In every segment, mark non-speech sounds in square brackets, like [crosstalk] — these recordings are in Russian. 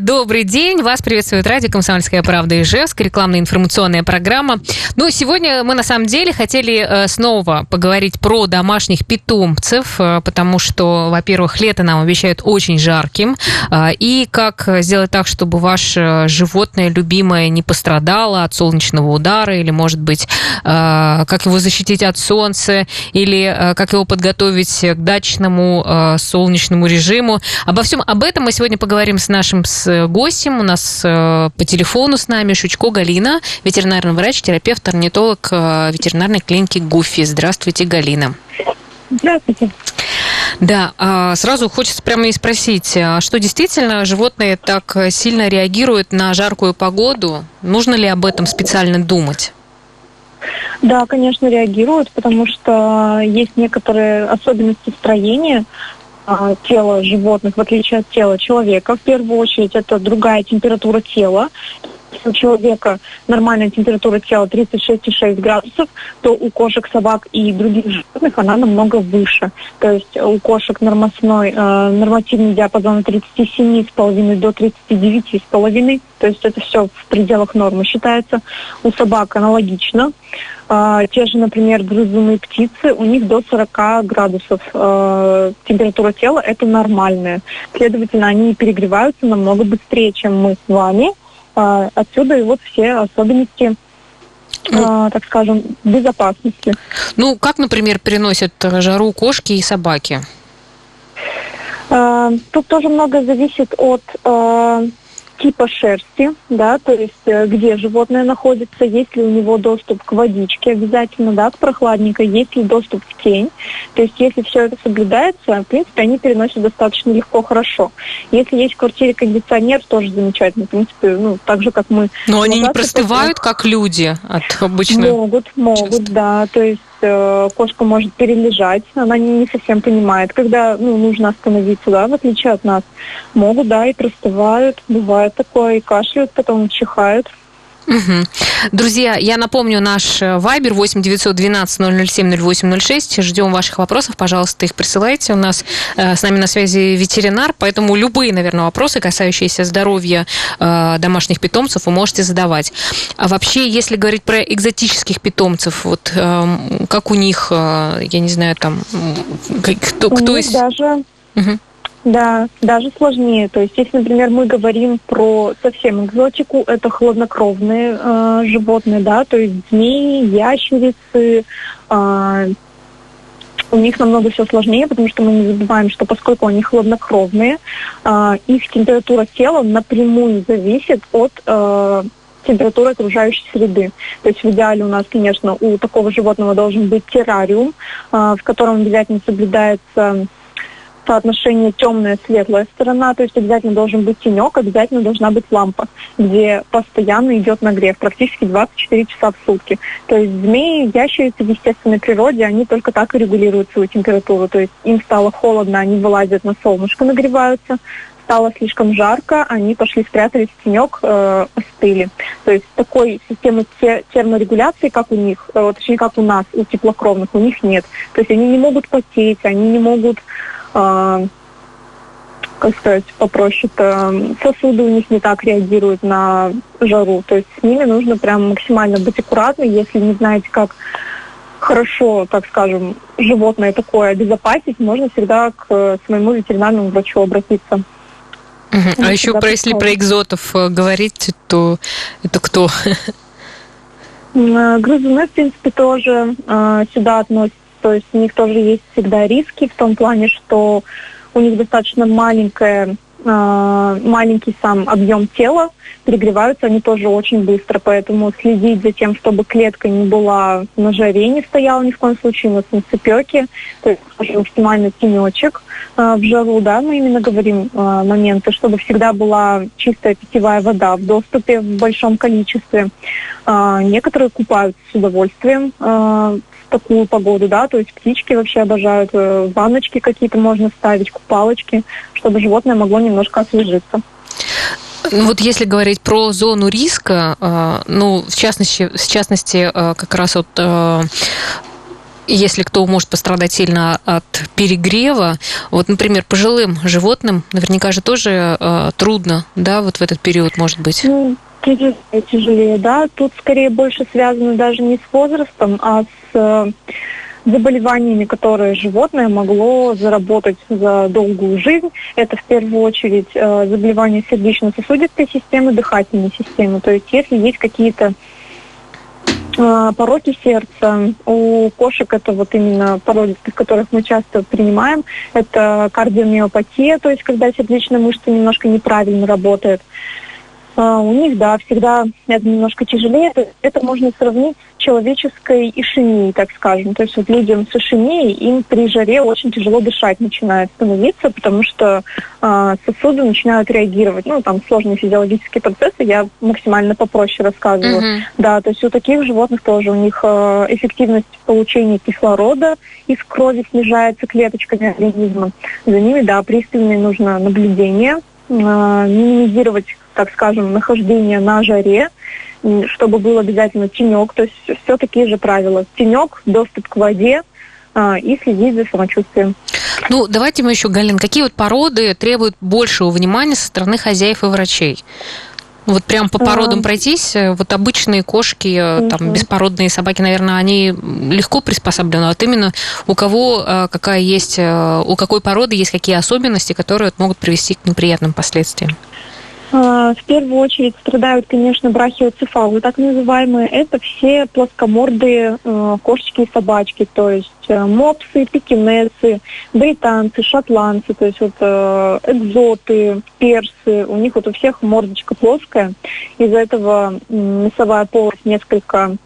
Добрый день, вас приветствует радио «Комсомольская правда» Ижевск, рекламная информационная программа. Ну, сегодня мы на самом деле хотели э, снова поговорить про домашних питомцев, э, потому что, во-первых, лето нам обещают очень жарким, э, и как сделать так, чтобы ваше животное любимое не пострадало от солнечного удара, или, может быть, как его защитить от солнца, или как его подготовить к дачному солнечному режиму. Обо всем об этом мы сегодня поговорим с нашим с гостем. У нас э, по телефону с нами Шучко Галина, ветеринарный врач, терапевт, орнитолог э, ветеринарной клиники ГУФИ. Здравствуйте, Галина. Здравствуйте. Да, а, сразу хочется прямо и спросить, а что действительно животные так сильно реагируют на жаркую погоду? Нужно ли об этом специально думать? Да, конечно, реагируют, потому что есть некоторые особенности строения, а, тела животных, в отличие от тела человека. В первую очередь это другая температура тела. У человека нормальная температура тела 36,6 градусов, то у кошек, собак и других животных она намного выше. То есть у кошек нормосной, э, нормативный диапазон от 37,5 до 39,5. То есть это все в пределах нормы считается. У собак аналогично. А, те же, например, грызуны птицы, у них до 40 градусов э, температура тела, это нормальная. Следовательно, они перегреваются намного быстрее, чем мы с вами. Э, отсюда и вот все особенности ну, так скажем, безопасности. Ну, как, например, переносят жару кошки и собаки? Тут тоже много зависит от типа шерсти, да, то есть э, где животное находится, есть ли у него доступ к водичке обязательно, да, к прохладненькой, есть ли доступ в тень. То есть если все это соблюдается, в принципе, они переносят достаточно легко, хорошо. Если есть в квартире кондиционер, тоже замечательно, в принципе, ну, так же, как мы. Но они не простывают, как люди от обычно? Могут, могут, часто. да, то есть Э, кошка может перележать, она не совсем понимает, когда ну, нужно остановиться, да, в отличие от нас. Могут, да, и простывают, бывает такое, и кашляют, потом чихают. Угу. Друзья, я напомню наш э, Вайбер 8 912 007 0806. Ждем ваших вопросов. Пожалуйста, их присылайте. У нас э, с нами на связи ветеринар, поэтому любые, наверное, вопросы, касающиеся здоровья э, домашних питомцев, вы можете задавать. А вообще, если говорить про экзотических питомцев, вот э, как у них, э, я не знаю, там, кто, кто из... Даже... Угу. Да, даже сложнее. То есть, если, например, мы говорим про совсем экзотику, это хладнокровные э, животные, да, то есть змеи, ящерицы, э, у них намного все сложнее, потому что мы не забываем, что поскольку они хладнокровные, э, их температура тела напрямую зависит от э, температуры окружающей среды. То есть в идеале у нас, конечно, у такого животного должен быть террариум, э, в котором обязательно соблюдается соотношение темная светлая сторона, то есть обязательно должен быть тенек, обязательно должна быть лампа, где постоянно идет нагрев, практически 24 часа в сутки. То есть змеи, ящерицы в естественной природе, они только так и регулируют свою температуру. То есть им стало холодно, они вылазят на солнышко, нагреваются, стало слишком жарко, они пошли спрятались в тенек, э, остыли. То есть такой системы те, терморегуляции, как у них, э, точнее, как у нас, у теплокровных, у них нет. То есть они не могут потеть, они не могут как сказать, попроще-то, сосуды у них не так реагируют на жару. То есть с ними нужно прям максимально быть аккуратной, если не знаете, как хорошо, так скажем, животное такое обезопасить, можно всегда к своему ветеринарному врачу обратиться. Угу. А еще про, если про экзотов э, говорить, то это кто? [laughs] Грызуны, в принципе, тоже э, сюда относятся то есть у них тоже есть всегда риски в том плане, что у них достаточно маленькая а, маленький сам объем тела, перегреваются они тоже очень быстро, поэтому следить за тем, чтобы клетка не была на жаре, не стояла ни в коем случае на солнцепеке, то есть максимально тенечек э, в жару, да, мы именно говорим э, моменты, чтобы всегда была чистая питьевая вода в доступе в большом количестве. Э, некоторые купаются с удовольствием такую погоду, да, то есть птички вообще обожают, э, ванночки какие-то можно ставить, купалочки, чтобы животное могло немножко освежиться. Ну, вот если говорить про зону риска, э, ну, в частности, в частности, э, как раз вот если кто может пострадать сильно от перегрева, вот, например, пожилым животным наверняка же тоже э, трудно, да, вот в этот период, может быть? Ну, тяжелее, да. Тут скорее больше связано даже не с возрастом, а с э, заболеваниями, которые животное могло заработать за долгую жизнь. Это в первую очередь э, заболевания сердечно-сосудистой системы, дыхательной системы. То есть если есть какие-то э, пороки сердца. У кошек это вот именно породистых, которых мы часто принимаем. Это кардиомиопатия, то есть когда сердечная мышца немножко неправильно работает. А, у них, да, всегда это немножко тяжелее. Это, это можно сравнить с человеческой ишемией, так скажем. То есть вот людям с ишемией, им при жаре очень тяжело дышать начинает становиться, потому что э, сосуды начинают реагировать. Ну, там сложные физиологические процессы, я максимально попроще рассказываю. Uh-huh. Да, то есть у таких животных тоже у них э, эффективность получения кислорода из крови снижается клеточками организма. За ними, да, пристальное нужно наблюдение, э, минимизировать так скажем, нахождение на жаре, чтобы был обязательно тенек, то есть все такие же правила. Тенек, доступ к воде а, и следить за самочувствием. Ну, давайте мы еще, Галин, какие вот породы требуют большего внимания со стороны хозяев и врачей? Вот прям по породам пройтись, э, вот обычные кошки, угу. там беспородные собаки, наверное, они легко приспособлены. А вот именно у кого э, какая есть, у какой породы есть какие особенности, которые могут привести к неприятным последствиям? А, в первую очередь страдают, конечно, брахиоцефалы, так называемые. Это все плоскомордые э, кошечки и собачки, то есть э, мопсы, пекинесы, британцы, шотландцы, то есть вот э, экзоты, персы. У них вот у всех мордочка плоская. Из-за этого носовая полость несколько,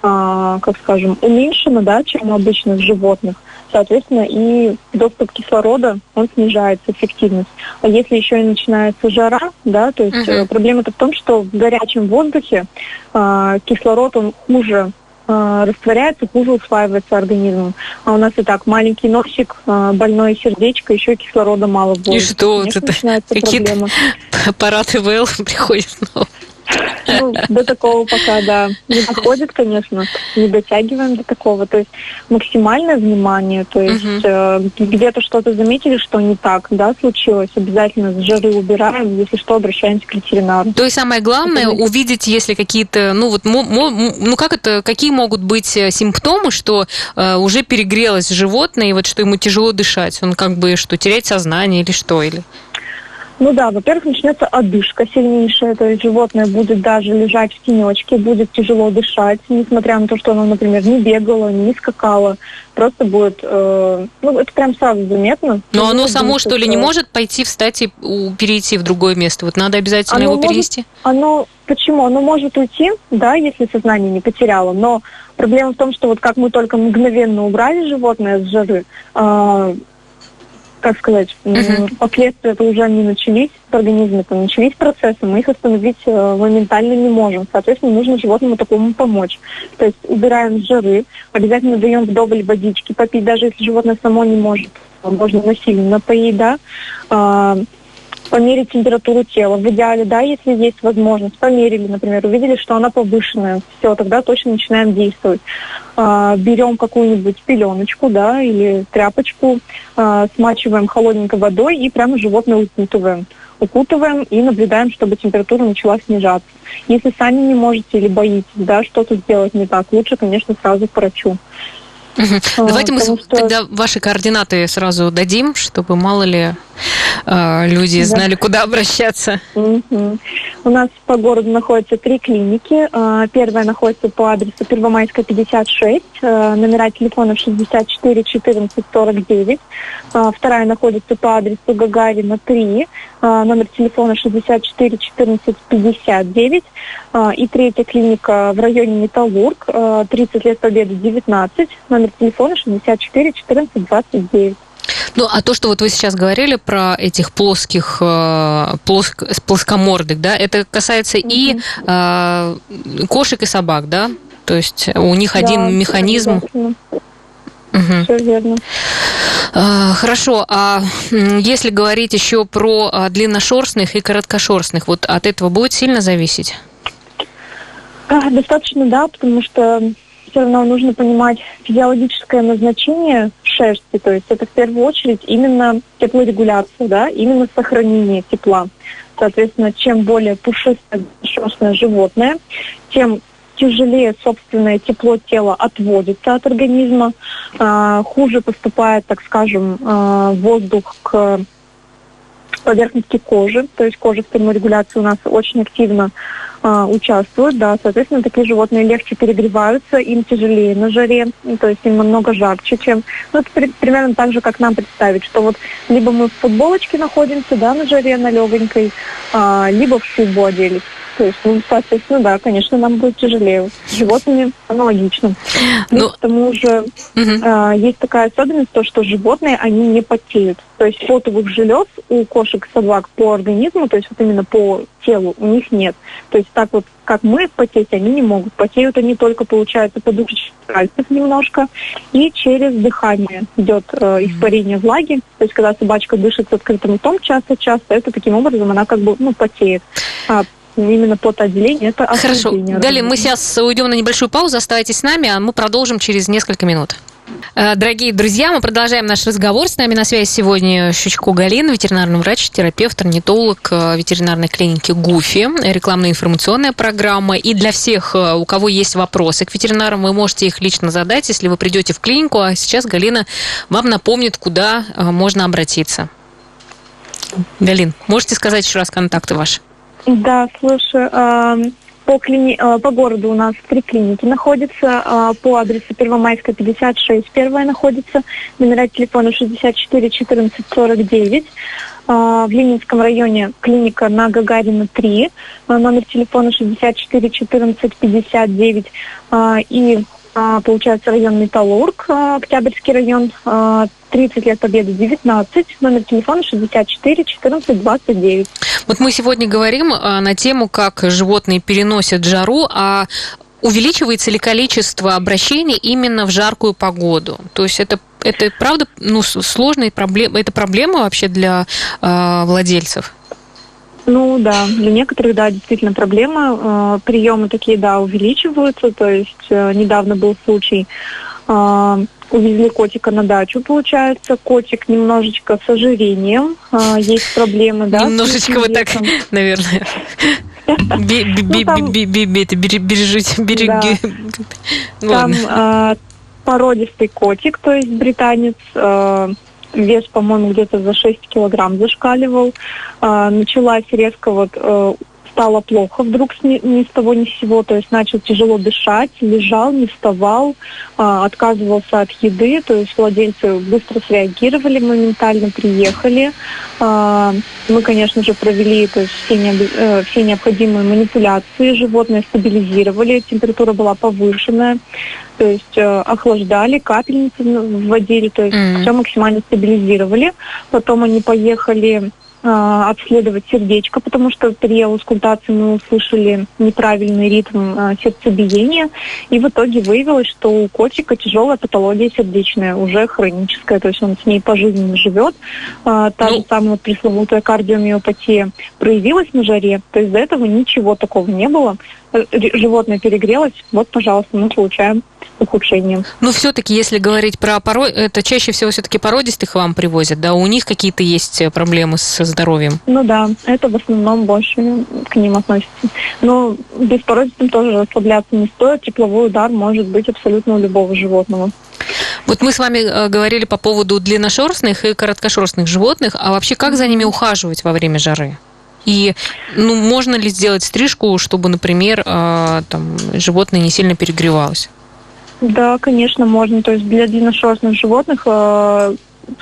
как скажем, уменьшена, да, чем у обычных животных соответственно, и доступ кислорода, он снижается, эффективность. А если еще и начинается жара, да, то есть uh-huh. проблема-то в том, что в горячем воздухе э, кислород, он хуже э, растворяется, хуже усваивается организмом. А у нас и так маленький носик, э, больное сердечко, еще кислорода мало в воздухе. И что? это какие-то [laughs] аппараты ВЛ [laughs] приходят снова. Ну, до такого пока, да, не доходит, конечно, не дотягиваем до такого. То есть максимальное внимание, то есть угу. э, где-то что-то заметили, что не так, да, случилось, обязательно с жары убираем, если что, обращаемся к ветеринару. То есть самое главное это... увидеть, если какие-то, ну вот, ну как это, какие могут быть э, симптомы, что э, уже перегрелось животное, и вот что ему тяжело дышать, он как бы что, терять сознание или что, или... Ну да, во-первых, начнется одышка сильнейшая, то есть животное будет даже лежать в тенечке, будет тяжело дышать, несмотря на то, что оно, например, не бегало, не скакало, просто будет, э, ну это прям сразу заметно. Но оно само, что ли, не может пойти, встать и перейти в другое место? Вот надо обязательно оно его может, перенести? Оно, почему? Оно может уйти, да, если сознание не потеряло, но проблема в том, что вот как мы только мгновенно убрали животное с жары, э, как сказать, uh-huh. последствия это уже не начались, в организме это начались процессы, мы их остановить э, моментально не можем. Соответственно, нужно животному такому помочь. То есть убираем с жары, обязательно даем вдоволь водички попить, даже если животное само не может. Можно насильно поесть, да. А, померить температуру тела. В идеале, да, если есть возможность, померили, например, увидели, что она повышенная, все, тогда точно начинаем действовать. А, берем какую-нибудь пеленочку, да, или тряпочку, а, смачиваем холодненькой водой и прямо животное укутываем. Укутываем и наблюдаем, чтобы температура начала снижаться. Если сами не можете или боитесь, да, что-то сделать не так, лучше, конечно, сразу к врачу. Угу. Давайте мы что... тогда ваши координаты сразу дадим, чтобы мало ли э, люди да. знали, куда обращаться. Угу. У нас по городу находятся три клиники. Э, первая находится по адресу Первомайская, 56, э, номера телефона 64 14 49. Э, вторая находится по адресу Гагарина, 3, номер телефона 64 14 59. И третья клиника в районе Металлург, 30 лет Победы, 19, номер телефона 64 14 29. Ну, а то, что вот вы сейчас говорили про этих плоских, э, плоск, плоскомордых, да, это касается mm-hmm. и э, кошек и собак, да? То есть у них да, один механизм. Угу. Все верно. А, хорошо, а если говорить еще про а, длинношерстных и короткошерстных, вот от этого будет сильно зависеть? А, достаточно, да, потому что все равно нужно понимать физиологическое назначение шерсти, то есть это в первую очередь именно теплорегуляция, да, именно сохранение тепла. Соответственно, чем более пушистое шерстное животное, тем тяжелее собственное тепло тела отводится от организма, э, хуже поступает, так скажем, э, воздух к поверхности кожи, то есть кожа в терморегуляции у нас очень активно э, участвует, да, соответственно, такие животные легче перегреваются, им тяжелее на жаре, то есть им намного жарче, чем, ну, это при, примерно так же, как нам представить, что вот либо мы в футболочке находимся, да, на жаре, на легонькой, э, либо в шубу оделись. То есть, ну, соответственно, да, конечно, нам будет тяжелее. С животными аналогично. Ну, к тому же угу. э, есть такая особенность, то, что животные, они не потеют. То есть потовых желез у кошек собак по организму, то есть вот именно по телу у них нет. То есть так вот, как мы потеть, они не могут. Потеют они только, получается, подушечных пальцев немножко, и через дыхание идет э, испарение влаги. То есть когда собачка дышит с открытым ртом часто-часто, это таким образом она как бы, ну, потеет. А именно потоотделение, это Хорошо. Далее мы сейчас уйдем на небольшую паузу, оставайтесь с нами, а мы продолжим через несколько минут. Э, дорогие друзья, мы продолжаем наш разговор. С нами на связи сегодня Щучко Галина, ветеринарный врач, терапевт, орнитолог э, ветеринарной клиники ГУФИ, рекламная информационная программа. И для всех, э, у кого есть вопросы к ветеринарам, вы можете их лично задать, если вы придете в клинику. А сейчас Галина вам напомнит, куда можно обратиться. Галин, можете сказать еще раз контакты ваши? Да, слушай, по, клини... по городу у нас три клиники находятся. По адресу Первомайская, 56, первая находится. Номера телефона 64 14 49. В Ленинском районе клиника на Гагарина 3. Номер телефона 64 14 59. И получается район Металлург, Октябрьский район, 30 лет Победы 19, номер телефона 64 14 29. Вот мы сегодня говорим а, на тему, как животные переносят жару, а увеличивается ли количество обращений именно в жаркую погоду? То есть это это правда ну, сложная проблема, это проблема вообще для э, владельцев? Ну да, для некоторых, да, действительно проблема. Э, приемы такие, да, увеличиваются. То есть э, недавно был случай, э, увезли котика на дачу, получается. Котик немножечко с ожирением, есть проблемы, да. Немножечко вот так, наверное. [laughs] Бережите, береги. Там породистый котик, то есть британец, вес, по-моему, где-то за 6 килограмм зашкаливал. А, началась резко вот э, стало плохо вдруг с ни, ни с того ни с сего, то есть начал тяжело дышать, лежал, не вставал, а, отказывался от еды, то есть владельцы быстро среагировали, моментально приехали. А, мы, конечно же, провели то есть, все, не, э, все необходимые манипуляции, животное стабилизировали, температура была повышенная, то есть э, охлаждали, капельницы вводили, то есть mm-hmm. все максимально стабилизировали. Потом они поехали обследовать сердечко, потому что при аускультации мы услышали неправильный ритм а, сердцебиения, и в итоге выявилось, что у котика тяжелая патология сердечная, уже хроническая, то есть он с ней пожизненно живет. А, та ну... же самая пресловутая кардиомиопатия проявилась на жаре, то есть до этого ничего такого не было. Животное перегрелось, вот, пожалуйста, мы получаем ухудшение. Но все-таки, если говорить про пород, это чаще всего все-таки породистых вам привозят, да? У них какие-то есть э, проблемы со здоровьем? Ну да, это в основном больше к ним относится. Но беспородистым тоже расслабляться не стоит. Тепловой удар может быть абсолютно у любого животного. Вот мы с вами э, говорили по поводу длинношерстных и короткошерстных животных, а вообще как за ними ухаживать во время жары? И ну, можно ли сделать стрижку, чтобы, например, э, там, животное не сильно перегревалось? Да, конечно, можно. То есть для длинношерстных животных э,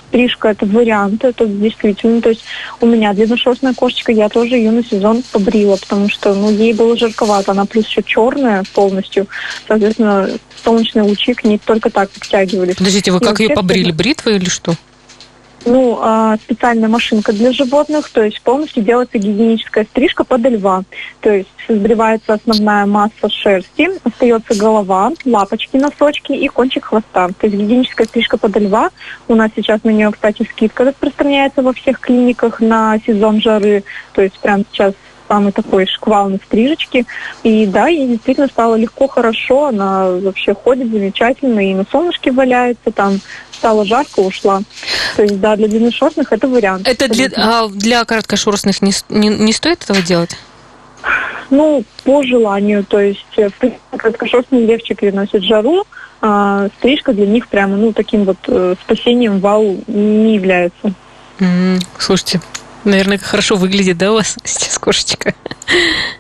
стрижка это вариант, это действительно. То есть у меня длинношерстная кошечка, я тоже ее на сезон побрила, потому что ну, ей было жарковато. Она плюс еще черная полностью. Соответственно, солнечные лучи к ней только так подтягивались. Подождите, вы И как ее побрили? Бритвой или что? Ну, а, специальная машинка для животных, то есть полностью делается гигиеническая стрижка под льва. То есть сбривается основная масса шерсти, остается голова, лапочки, носочки и кончик хвоста. То есть гигиеническая стрижка под льва. У нас сейчас на нее, кстати, скидка распространяется во всех клиниках на сезон жары. То есть прямо сейчас самый такой шквал на стрижечке. И да, ей действительно стало легко, хорошо, она вообще ходит замечательно и на солнышке валяется, там стало жарко, ушла. То есть, да, для длинношерстных это вариант. Это для, а для короткошерстных не, не, не стоит этого делать? Ну, по желанию, то есть э, краткошерстные легче переносят жару, а стрижка для них прямо, ну, таким вот э, спасением вау не является. Mm, слушайте, наверное, хорошо выглядит, да, у вас [laughs] сейчас кошечка?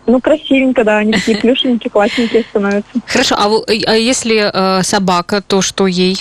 Ну, красивенько, да, они такие плюшенькие, классненькие становятся. Хорошо, а, а если э, собака, то что ей?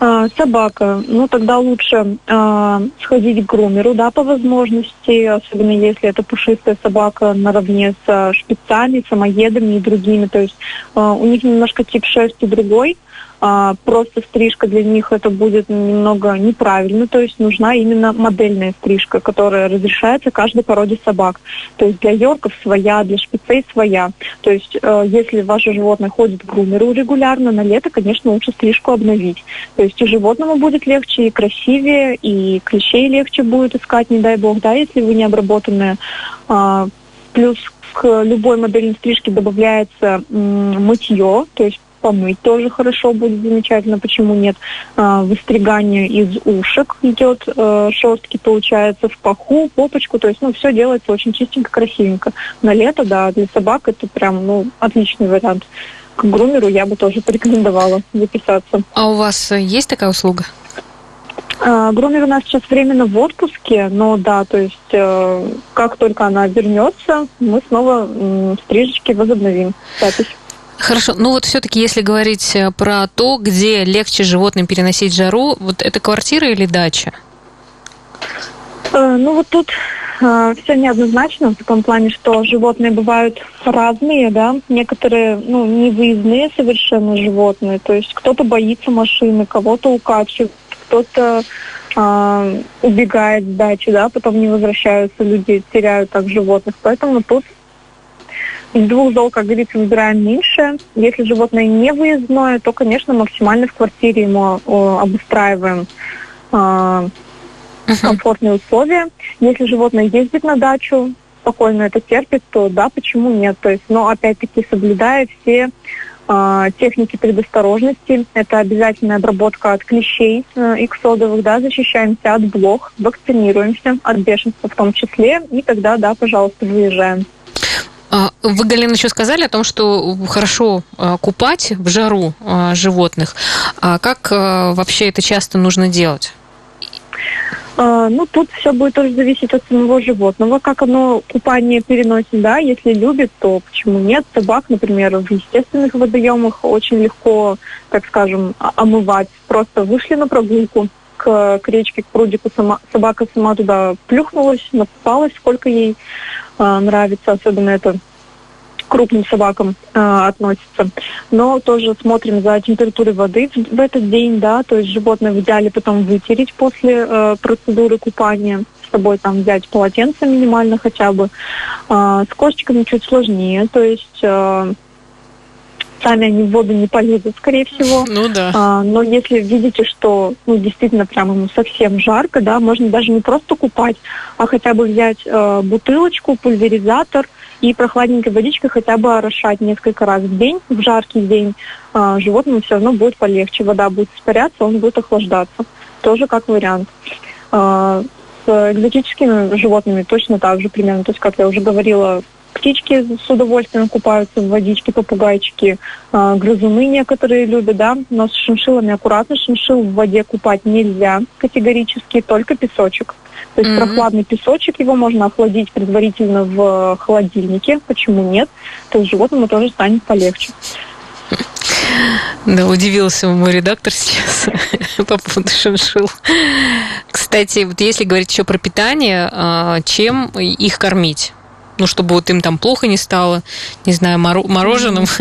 А, собака, ну тогда лучше а, сходить к грумеру, да, по возможности, особенно если это пушистая собака наравне с шпицами, самоедами и другими. То есть а, у них немножко тип шерсти другой, а, просто стрижка для них это будет немного неправильно, то есть нужна именно модельная стрижка, которая разрешается каждой породе собак. То есть для йорков своя, для шпицей своя. То есть э, если ваше животное ходит к грумеру регулярно, на лето, конечно, лучше стрижку обновить. То есть и животному будет легче, и красивее, и клещей легче будет искать, не дай бог, да, если вы не обработанная. А, плюс к любой модельной стрижке добавляется мытье, то есть помыть тоже хорошо будет замечательно, почему нет. А, выстригание из ушек идет, а, шерстки получается в паху, попочку, то есть ну все делается очень чистенько, красивенько. На лето, да, для собак это прям ну отличный вариант. К грумеру я бы тоже порекомендовала записаться. А у вас есть такая услуга? А, грумер у нас сейчас временно в отпуске, но да, то есть э, как только она вернется, мы снова э, стрижечки возобновим запись. Хорошо, ну вот все-таки, если говорить э, про то, где легче животным переносить жару, вот это квартира или дача? Э, ну вот тут э, все неоднозначно в таком плане, что животные бывают разные, да, некоторые, ну, не выездные совершенно животные, то есть кто-то боится машины, кого-то укачивает, кто-то э, убегает с дачи, да, потом не возвращаются люди, теряют так животных, поэтому тут двух зол, как говорится, выбираем меньше. Если животное не выездное, то, конечно, максимально в квартире ему обустраиваем э, комфортные условия. Если животное ездит на дачу, спокойно это терпит, то да, почему нет? То есть, но опять-таки соблюдая все э, техники предосторожности, это обязательная обработка от клещей э, иксодовых, да, защищаемся от блох, вакцинируемся от бешенства в том числе, и тогда, да, пожалуйста, выезжаем. А, вы, Галина, еще сказали о том, что хорошо а, купать в жару а, животных. А как вообще это часто нужно делать? Ну, тут все будет тоже зависеть от самого животного, как оно купание переносит, да, если любит, то почему нет? Собак, например, в естественных водоемах очень легко, так скажем, омывать. Просто вышли на прогулку к, к речке, к прудику, сама, собака сама туда плюхнулась, напалась, сколько ей э, нравится, особенно это крупным собакам э, относится. Но тоже смотрим за температурой воды в, в этот день, да, то есть животное в идеале потом вытереть после э, процедуры купания, с собой там взять полотенце минимально хотя бы. Э, с кошечками чуть сложнее, то есть сами они в воду не полезут, скорее всего. Ну да. А, но если видите, что ну, действительно прямо ему совсем жарко, да, можно даже не просто купать, а хотя бы взять э, бутылочку, пульверизатор и прохладненькой водичкой хотя бы орошать несколько раз в день, в жаркий день. Э, животному все равно будет полегче, вода будет испаряться, он будет охлаждаться. Тоже как вариант. Э, с экзотическими животными точно так же примерно. То есть, как я уже говорила, птички с удовольствием купаются в водичке, попугайчики, э, грызуны некоторые любят, да, но с шиншиллами аккуратно, шиншил в воде купать нельзя категорически, только песочек. То есть mm-hmm. прохладный песочек, его можно охладить предварительно в холодильнике, почему нет, то есть животному тоже станет полегче. Да, удивился мой редактор сейчас [laughs] по поводу шиншил. Кстати, вот если говорить еще про питание, а, чем их кормить? Ну, чтобы вот им там плохо не стало, не знаю, мороженым. [laughs]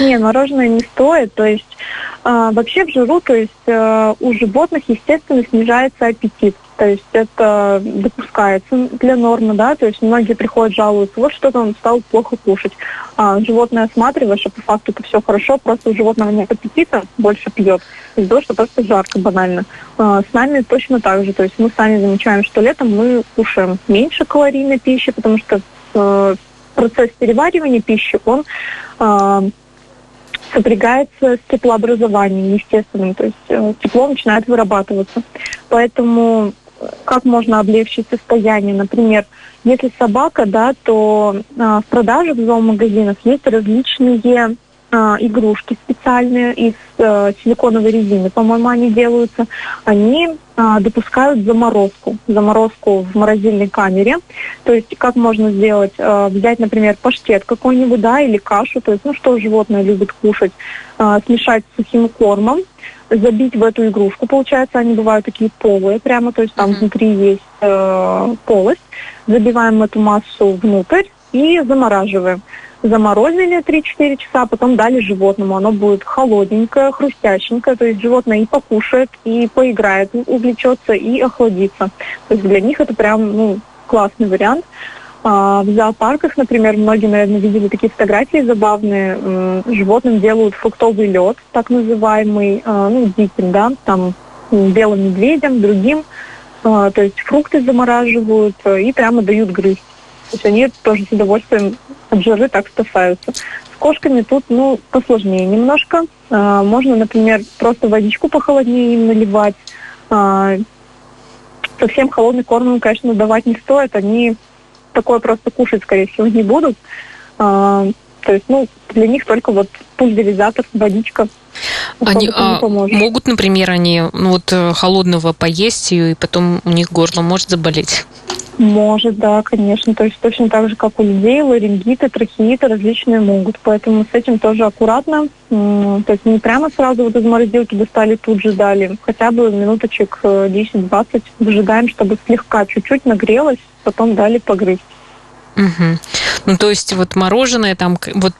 Не, мороженое не стоит. То есть э, вообще в жиру, то есть э, у животных, естественно, снижается аппетит. То есть это допускается для нормы, да, то есть многие приходят жалуются, вот что-то он стал плохо кушать. а, животное осматриваешь, а по факту это все хорошо, просто у животного нет аппетита, больше пьет, из-за того, что просто жарко банально. А, с нами точно так же, то есть мы сами замечаем, что летом мы кушаем меньше калорийной пищи, потому что э, процесс переваривания пищи, он э, сопрягается с теплообразованием естественным, то есть э, тепло начинает вырабатываться. Поэтому как можно облегчить состояние? Например, если собака, да, то э, в продаже в зоомагазинах есть различные э, игрушки специальные из э, силиконовой резины, по-моему, они делаются, они э, допускают заморозку, заморозку в морозильной камере. То есть как можно сделать, э, взять, например, паштет какой-нибудь, да, или кашу, то есть, ну, что животное любит кушать, э, смешать с сухим кормом, забить в эту игрушку, получается, они бывают такие полые прямо, то есть там mm-hmm. внутри есть э, полость, забиваем эту массу внутрь и замораживаем заморозили 3-4 часа, потом дали животному. Оно будет холодненькое, хрустященькое, то есть животное и покушает, и поиграет, увлечется, и охладится. То есть для них это прям ну, классный вариант. А, в зоопарках, например, многие, наверное, видели такие фотографии забавные. Животным делают фруктовый лед, так называемый, а, ну, диким, да, там белым медведям, другим. А, то есть фрукты замораживают и прямо дают грызть. То есть они тоже с удовольствием от жары так спасаются. С кошками тут, ну, посложнее немножко. А, можно, например, просто водичку похолоднее им наливать. А, совсем холодный корм им, конечно, давать не стоит. Они такое просто кушать, скорее всего, не будут. А, то есть, ну, для них только вот пульверизатор, водичка. Они а, могут, например, они ну, вот э, холодного поесть, и потом у них горло может заболеть? Может, да, конечно. То есть точно так же, как у людей, ларингиты, трахеиты различные могут. Поэтому с этим тоже аккуратно. То есть не прямо сразу вот из морозилки достали, тут же дали. Хотя бы минуточек 10-20 э, выжидаем, чтобы слегка чуть-чуть нагрелось, потом дали погрызть. Угу. Ну, то есть вот мороженое там, вот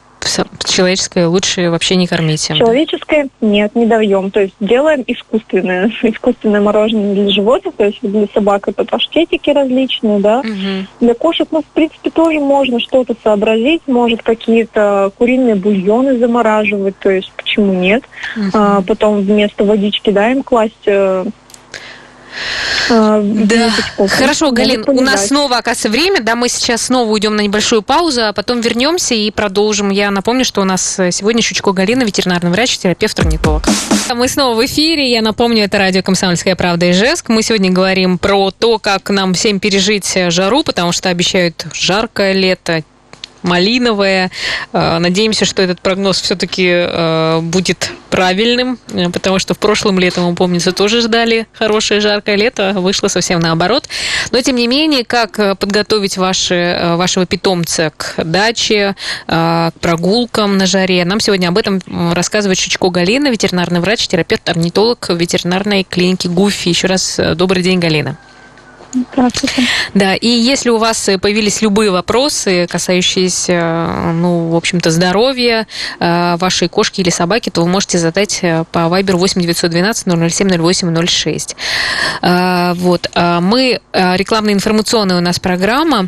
человеческое лучше вообще не кормите. Человеческое нет, не даем. То есть делаем искусственное, [laughs] искусственное мороженое для животных, то есть для собак это паштетики различные, да. Угу. Для кошек, ну, в принципе, тоже можно что-то сообразить, может какие-то куриные бульоны замораживать, то есть почему нет. Угу. А, потом вместо водички, да, им класть э, а, да. Хорошо, Галин, у нас снова, оказывается, время, да, мы сейчас снова уйдем на небольшую паузу, а потом вернемся и продолжим. Я напомню, что у нас сегодня Щучко Галина, ветеринарный врач, терапевт, орнитолог. Мы снова в эфире, я напомню, это радио «Комсомольская правда» и Жеск. Мы сегодня говорим про то, как нам всем пережить жару, потому что обещают жаркое лето, малиновая. Э, надеемся, что этот прогноз все-таки э, будет правильным, э, потому что в прошлом летом, помнится, тоже ждали хорошее жаркое лето, а вышло совсем наоборот. Но, тем не менее, как подготовить ваши, вашего питомца к даче, к прогулкам на жаре, нам сегодня об этом рассказывает Чучко Галина, ветеринарный врач, терапевт, орнитолог ветеринарной клиники ГУФИ. Еще раз добрый день, Галина. Да, и если у вас появились любые вопросы, касающиеся, ну, в общем-то, здоровья э, вашей кошки или собаки, то вы можете задать э, по Viber 8 912 007 08 06. Вот. А мы, э, рекламно-информационная у нас программа.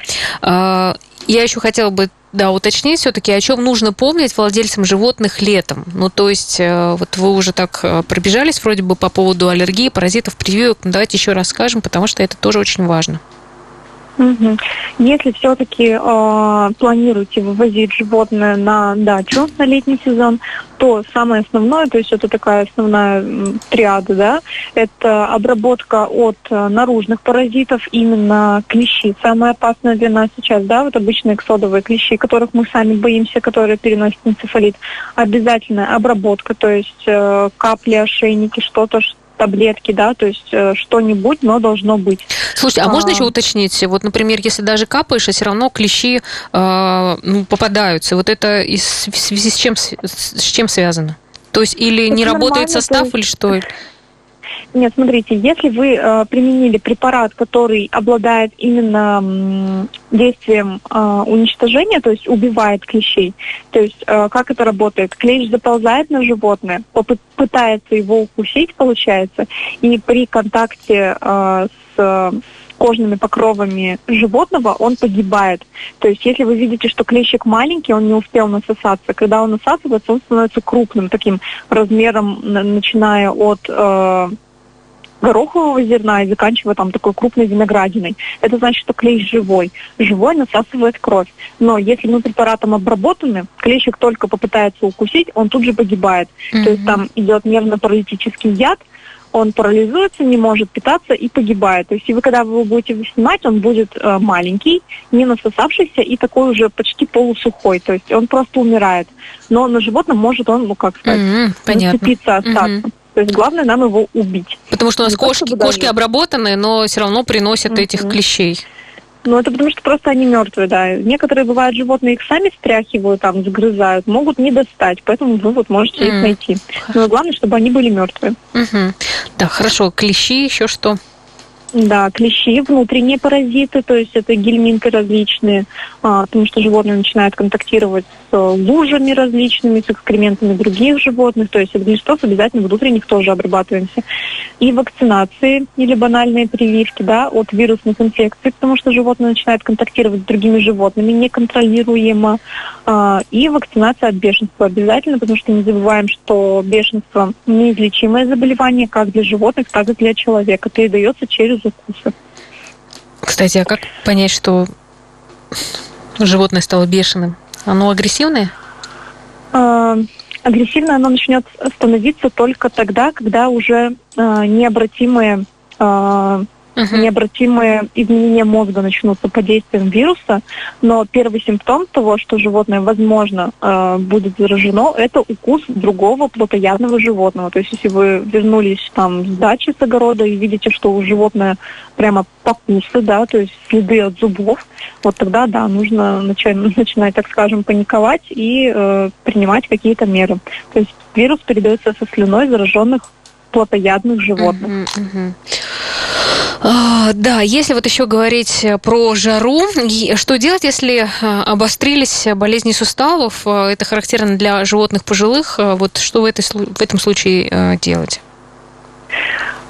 Я еще хотела бы да, уточнить все-таки, о чем нужно помнить владельцам животных летом. Ну, то есть, э, вот вы уже так э, пробежались вроде бы по поводу аллергии, паразитов, прививок. Ну, давайте еще раз скажем, потому что это тоже очень важно. Если все-таки э, планируете вывозить животное на дачу на летний сезон, то самое основное, то есть это такая основная триада, да, это обработка от э, наружных паразитов, именно клещи. Самая опасная для нас сейчас, да, вот обычные эксодовые клещи, которых мы сами боимся, которые переносят энцефалит. Обязательная обработка, то есть э, капли, ошейники, что-то, таблетки, да, то есть э, что-нибудь, но должно быть. Слушайте, а, а можно еще уточнить, вот, например, если даже капаешь, а все равно клещи э, ну, попадаются, вот это в связи с чем, с чем связано? То есть или это не работает состав, есть... или что? Нет, смотрите, если вы э, применили препарат, который обладает именно м, действием э, уничтожения, то есть убивает клещей, то есть э, как это работает? Клещ заползает на животное, пытается его укусить, получается, и при контакте э, с кожными покровами животного, он погибает. То есть если вы видите, что клещик маленький, он не успел насосаться. Когда он насасывается, он становится крупным, таким размером, начиная от э, горохового зерна и заканчивая там такой крупной виноградиной. Это значит, что клещ живой. Живой насасывает кровь. Но если мы препаратом обработаны, клещик только попытается укусить, он тут же погибает. Mm-hmm. То есть там идет нервно-паралитический яд, он парализуется, не может питаться и погибает. То есть, и вы, когда вы его будете снимать, он будет э, маленький, не насосавшийся и такой уже почти полусухой. То есть он просто умирает. Но на животном может он, ну как сказать, mm-hmm, зацепиться, остаться. Mm-hmm. То есть главное нам его убить. Потому что у нас кошки, кошки обработаны, но все равно приносят mm-hmm. этих клещей. Ну, это потому что просто они мертвые, да. Некоторые, бывают, животные их сами стряхивают, там, загрызают, могут не достать, поэтому вы вот можете mm. их найти. Но главное, чтобы они были мертвые. Mm-hmm. Да, хорошо. Клещи еще что? Да, клещи, внутренние паразиты, то есть это гельминты различные, а, потому что животные начинают контактировать лужами различными, с экскрементами других животных, то есть от глистов обязательно внутренних тоже обрабатываемся. И вакцинации или банальные прививки да, от вирусных инфекций, потому что животные начинают контактировать с другими животными неконтролируемо. А, и вакцинация от бешенства обязательно, потому что не забываем, что бешенство неизлечимое заболевание как для животных, так и для человека. Передается через без укуса. Кстати, а как понять, что животное стало бешеным? Оно агрессивное? А, агрессивное оно начнет становиться только тогда, когда уже а, необратимые а, uh-huh. необратимые изменения мозга начнутся под действием вируса, но первый симптом того, что животное, возможно, э, будет заражено, это укус другого плотоядного животного. То есть если вы вернулись там с дачи с огорода и видите, что у животное прямо покусы, да, то есть следы от зубов, вот тогда, да, нужно начать, начинать, так скажем, паниковать и э, принимать какие-то меры. То есть вирус передается со слюной зараженных плотоядных животных. Uh-huh, uh-huh. А, да, если вот еще говорить про жару, что делать, если а, обострились болезни суставов? А, это характерно для животных пожилых. Вот что в, этой, в этом случае делать?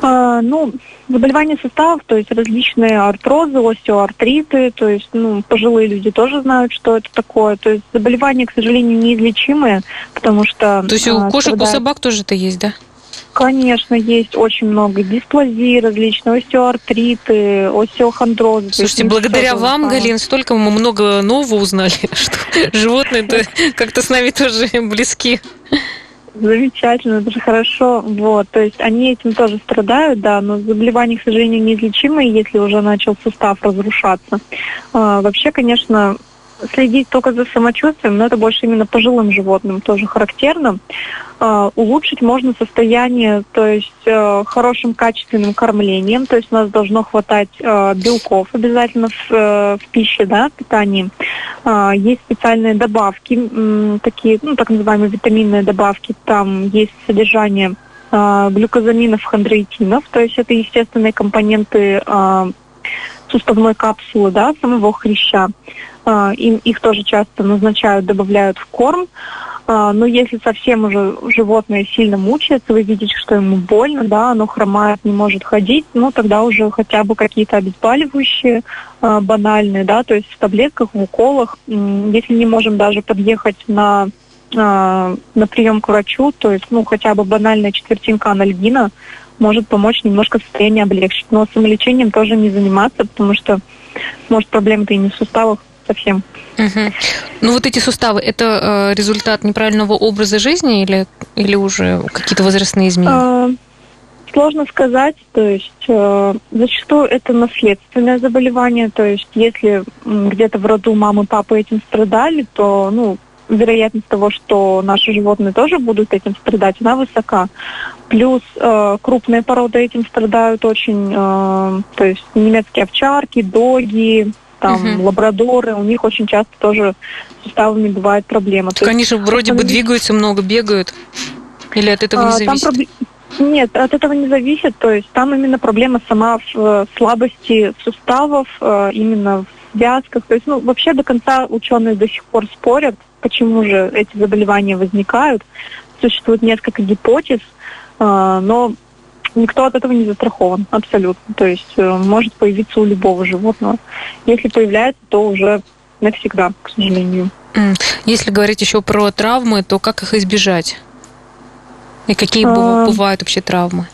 А, ну, заболевания суставов, то есть различные артрозы, остеоартриты, то есть, ну, пожилые люди тоже знают, что это такое. То есть заболевания, к сожалению, неизлечимые, потому что... То есть у кошек, страдает... у собак тоже это есть, да? Конечно, есть очень много дисплазии различные, остеоартриты, остеохондрозы. Слушайте, благодаря вам. Галин, столько мы много нового узнали, [laughs] что животные как-то с нами тоже близки. Замечательно, это же хорошо. Вот, то есть они этим тоже страдают, да, но заболевания, к сожалению, неизлечимые, если уже начал сустав разрушаться. А, вообще, конечно, следить только за самочувствием, но это больше именно пожилым животным тоже характерно. Uh, улучшить можно состояние, то есть uh, хорошим качественным кормлением, то есть у нас должно хватать uh, белков обязательно в, в пище, да, в питании. Есть специальные добавки, такие, ну, так называемые витаминные добавки, там есть содержание глюкозаминов, хондроитинов, то есть это естественные компоненты суставной капсулы, да, самого хряща. А, им, их тоже часто назначают, добавляют в корм. А, но если совсем уже животное сильно мучается, вы видите, что ему больно, да, оно хромает, не может ходить, ну тогда уже хотя бы какие-то обезболивающие а, банальные, да, то есть в таблетках, в уколах. Если не можем даже подъехать на на прием к врачу, то есть, ну, хотя бы банальная четвертинка анальгина может помочь немножко состояние облегчить. Но самолечением тоже не заниматься, потому что, может, проблема-то и не в суставах, совсем. Угу. Ну вот эти суставы, это э, результат неправильного образа жизни или, или уже какие-то возрастные изменения? Э, сложно сказать, то есть э, зачастую это наследственное заболевание, то есть если где-то в роду мамы, папы этим страдали, то ну вероятность того, что наши животные тоже будут этим страдать, она высока. Плюс э, крупные породы этим страдают очень, э, то есть немецкие овчарки, доги, там угу. лабрадоры, у них очень часто тоже с суставами бывает проблема. Так они же вроде бы двигаются много, бегают. Или от этого не а, зависит? Проб... Нет, от этого не зависит. То есть там именно проблема сама в э, слабости суставов, э, именно в связках. То есть, ну, вообще до конца ученые до сих пор спорят, почему же эти заболевания возникают. Существует несколько гипотез, э, но никто от этого не застрахован, абсолютно. То есть э, может появиться у любого животного. Если появляется, то уже навсегда, к сожалению. Если говорить еще про травмы, то как их избежать? И какие а... бывают вообще травмы?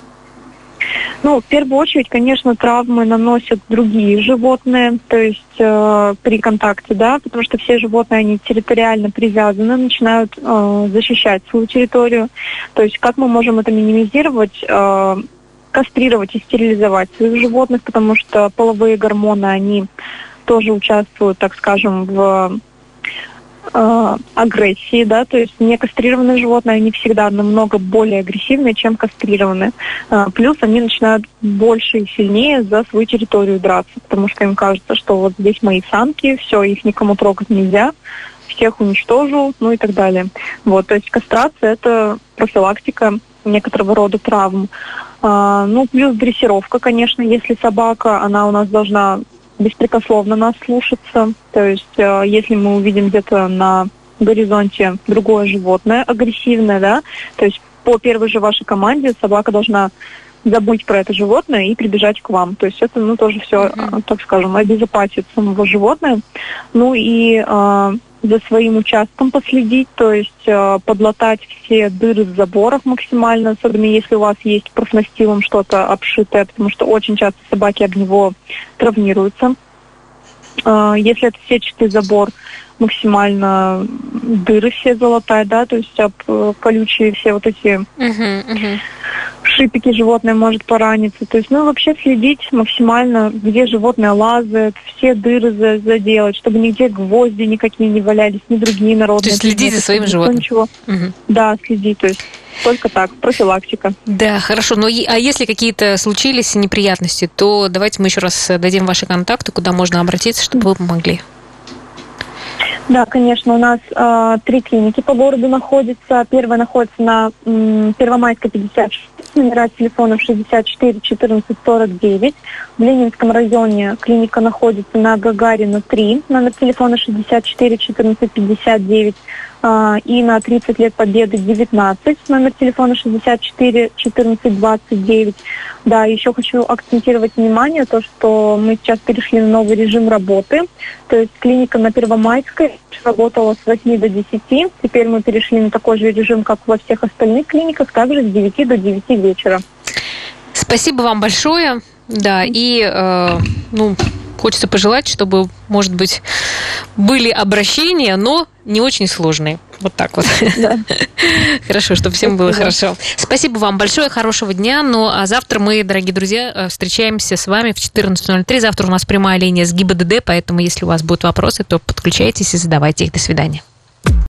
Ну, в первую очередь, конечно, травмы наносят другие животные, то есть э, при контакте, да, потому что все животные, они территориально привязаны, начинают э, защищать свою территорию. То есть как мы можем это минимизировать? Э, кастрировать и стерилизовать своих животных, потому что половые гормоны, они тоже участвуют, так скажем, в э, агрессии, да, то есть некастрированные животные, они всегда намного более агрессивные, чем кастрированные. Э, плюс они начинают больше и сильнее за свою территорию драться, потому что им кажется, что вот здесь мои самки, все, их никому трогать нельзя, всех уничтожу, ну и так далее. Вот, то есть кастрация – это профилактика некоторого рода травм. А, ну, плюс дрессировка, конечно, если собака, она у нас должна беспрекословно нас слушаться. То есть, э, если мы увидим где-то на горизонте другое животное агрессивное, да, то есть по первой же вашей команде собака должна забыть про это животное и прибежать к вам. То есть это, ну, тоже все, mm-hmm. так скажем, обезопасит самого животное. Ну и э, за своим участком последить, то есть э, подлатать все дыры в заборах максимально, особенно если у вас есть профнастилом что-то обшитое, потому что очень часто собаки об него травмируются. Э, если это сетчатый забор, максимально дыры все залатать, да, то есть об э, колючие все вот эти шипики животное может пораниться. То есть, ну, вообще следить максимально, где животное лазает, все дыры за, заделать, чтобы нигде гвозди никакие не валялись, ни другие народные. То есть следить за своим животным. Ничего. Uh-huh. Да, следить, то есть только так, профилактика. Да, хорошо. Но а если какие-то случились неприятности, то давайте мы еще раз дадим ваши контакты, куда можно обратиться, чтобы вы помогли. Да, конечно, у нас э, три клиники по городу находятся. Первая находится на м, Первомайской 56, номера телефонов 64 14 49. В Ленинском районе клиника находится на Гагарина 3, номер телефона 64 14 59 э, и на 30 лет Победы 19, номер телефона 64 14 29. Да, еще хочу акцентировать внимание, то, что мы сейчас перешли на новый режим работы. То есть клиника на Первомайской работала с 8 до 10. Теперь мы перешли на такой же режим, как во всех остальных клиниках, также с 9 до 9 вечера. Спасибо вам большое. Да, и э, ну, хочется пожелать, чтобы, может быть, были обращения, но не очень сложные. Вот так вот. Да. [laughs] Хорошо, чтобы всем было хорошо. Спасибо вам большое, хорошего дня. Ну, а завтра мы, дорогие друзья, э, встречаемся с вами в 14.03. Завтра у нас прямая линия с ГИБДД, поэтому если у вас будут вопросы, то подключайтесь и задавайте их. До свидания.